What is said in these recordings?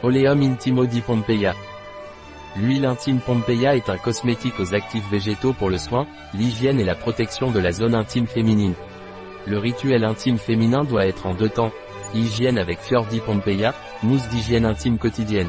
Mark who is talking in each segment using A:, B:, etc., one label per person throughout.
A: Oleum Intimo di Pompeia. L'huile intime Pompeia est un cosmétique aux actifs végétaux pour le soin, l'hygiène et la protection de la zone intime féminine. Le rituel intime féminin doit être en deux temps. Hygiène avec Fior di Pompeia, mousse d'hygiène intime quotidienne.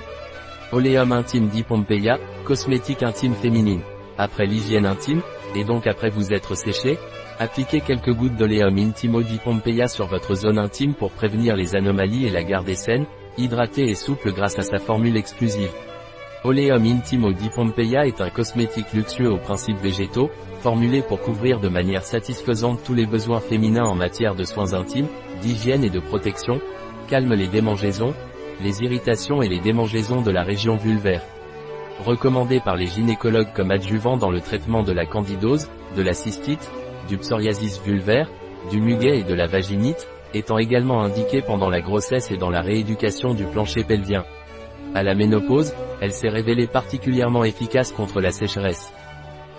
A: Oleum intime di Pompeia, cosmétique intime féminine. Après l'hygiène intime, et donc après vous être séché, appliquez quelques gouttes d'Oleum Intimo di Pompeia sur votre zone intime pour prévenir les anomalies et la garder saine, hydratée et souple grâce à sa formule exclusive. Oleum Intimo di Pompeia est un cosmétique luxueux aux principes végétaux, formulé pour couvrir de manière satisfaisante tous les besoins féminins en matière de soins intimes, d'hygiène et de protection, calme les démangeaisons, les irritations et les démangeaisons de la région vulvaire. Recommandé par les gynécologues comme adjuvant dans le traitement de la candidose, de la cystite, du psoriasis vulvaire, du muguet et de la vaginite, étant également indiqué pendant la grossesse et dans la rééducation du plancher pelvien. À la ménopause, elle s'est révélée particulièrement efficace contre la sécheresse.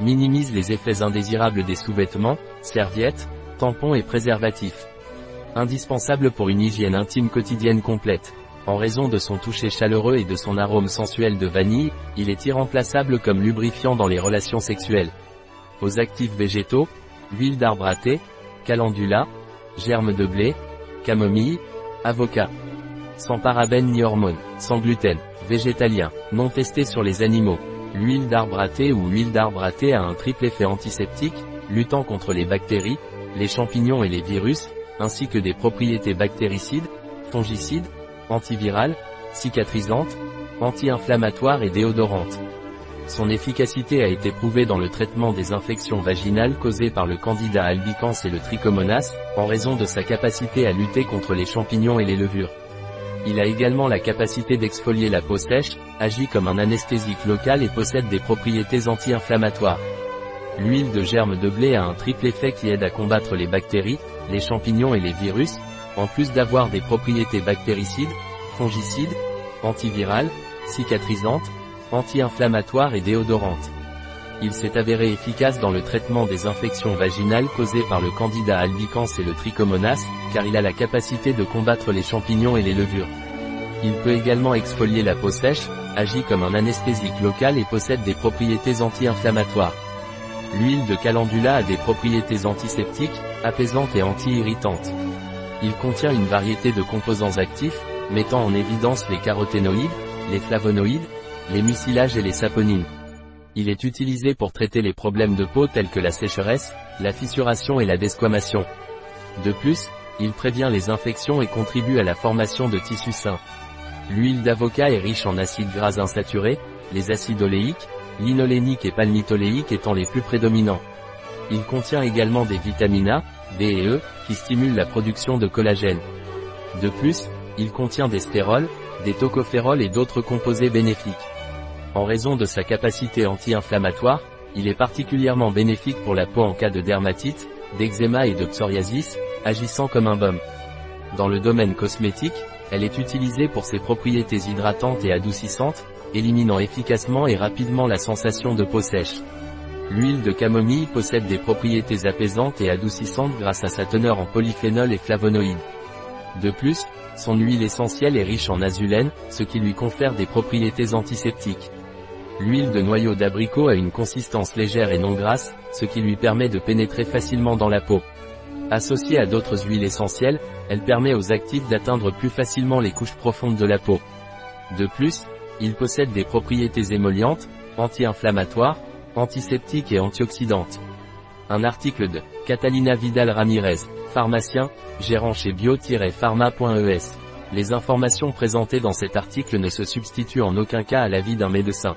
A: Minimise les effets indésirables des sous-vêtements, serviettes, tampons et préservatifs. Indispensable pour une hygiène intime quotidienne complète. En raison de son toucher chaleureux et de son arôme sensuel de vanille, il est irremplaçable comme lubrifiant dans les relations sexuelles. Aux actifs végétaux, huile d'arbre à thé, calendula, germe de blé, camomille, avocat. Sans parabènes ni hormones, sans gluten, végétalien, non testé sur les animaux. L'huile d'arbre à thé ou huile d'arbre à thé a un triple effet antiseptique, luttant contre les bactéries, les champignons et les virus, ainsi que des propriétés bactéricides, fongicides, antivirales, cicatrisantes, anti-inflammatoires et déodorantes. Son efficacité a été prouvée dans le traitement des infections vaginales causées par le candida albicans et le trichomonas, en raison de sa capacité à lutter contre les champignons et les levures. Il a également la capacité d'exfolier la peau sèche, agit comme un anesthésique local et possède des propriétés anti-inflammatoires. L'huile de germe de blé a un triple effet qui aide à combattre les bactéries, les champignons et les virus, en plus d'avoir des propriétés bactéricides, fongicides, antivirales, cicatrisantes, anti-inflammatoires et déodorantes. Il s'est avéré efficace dans le traitement des infections vaginales causées par le candida albicans et le trichomonas, car il a la capacité de combattre les champignons et les levures. Il peut également exfolier la peau sèche, agit comme un anesthésique local et possède des propriétés anti-inflammatoires. L'huile de calendula a des propriétés antiseptiques, apaisantes et anti-irritantes. Il contient une variété de composants actifs, mettant en évidence les caroténoïdes, les flavonoïdes, les mucilages et les saponines. Il est utilisé pour traiter les problèmes de peau tels que la sécheresse, la fissuration et la desquamation. De plus, il prévient les infections et contribue à la formation de tissus sains. L'huile d'avocat est riche en acides gras insaturés, les acides oléiques, linoléniques et palmitoléiques étant les plus prédominants. Il contient également des vitamines A, D et E, qui stimulent la production de collagène. De plus, il contient des stérols, des tocophérols et d'autres composés bénéfiques. En raison de sa capacité anti-inflammatoire, il est particulièrement bénéfique pour la peau en cas de dermatite, d'eczéma et de psoriasis, agissant comme un baume. Dans le domaine cosmétique, elle est utilisée pour ses propriétés hydratantes et adoucissantes, éliminant efficacement et rapidement la sensation de peau sèche. L'huile de camomille possède des propriétés apaisantes et adoucissantes grâce à sa teneur en polyphénol et flavonoïdes. De plus, son huile essentielle est riche en azulène, ce qui lui confère des propriétés antiseptiques. L'huile de noyau d'abricot a une consistance légère et non grasse, ce qui lui permet de pénétrer facilement dans la peau. Associée à d'autres huiles essentielles, elle permet aux actifs d'atteindre plus facilement les couches profondes de la peau. De plus, il possède des propriétés émollientes, anti-inflammatoires, antiseptiques et antioxydantes. Un article de Catalina Vidal Ramirez, pharmacien, gérant chez bio-pharma.es. Les informations présentées dans cet article ne se substituent en aucun cas à l'avis d'un médecin.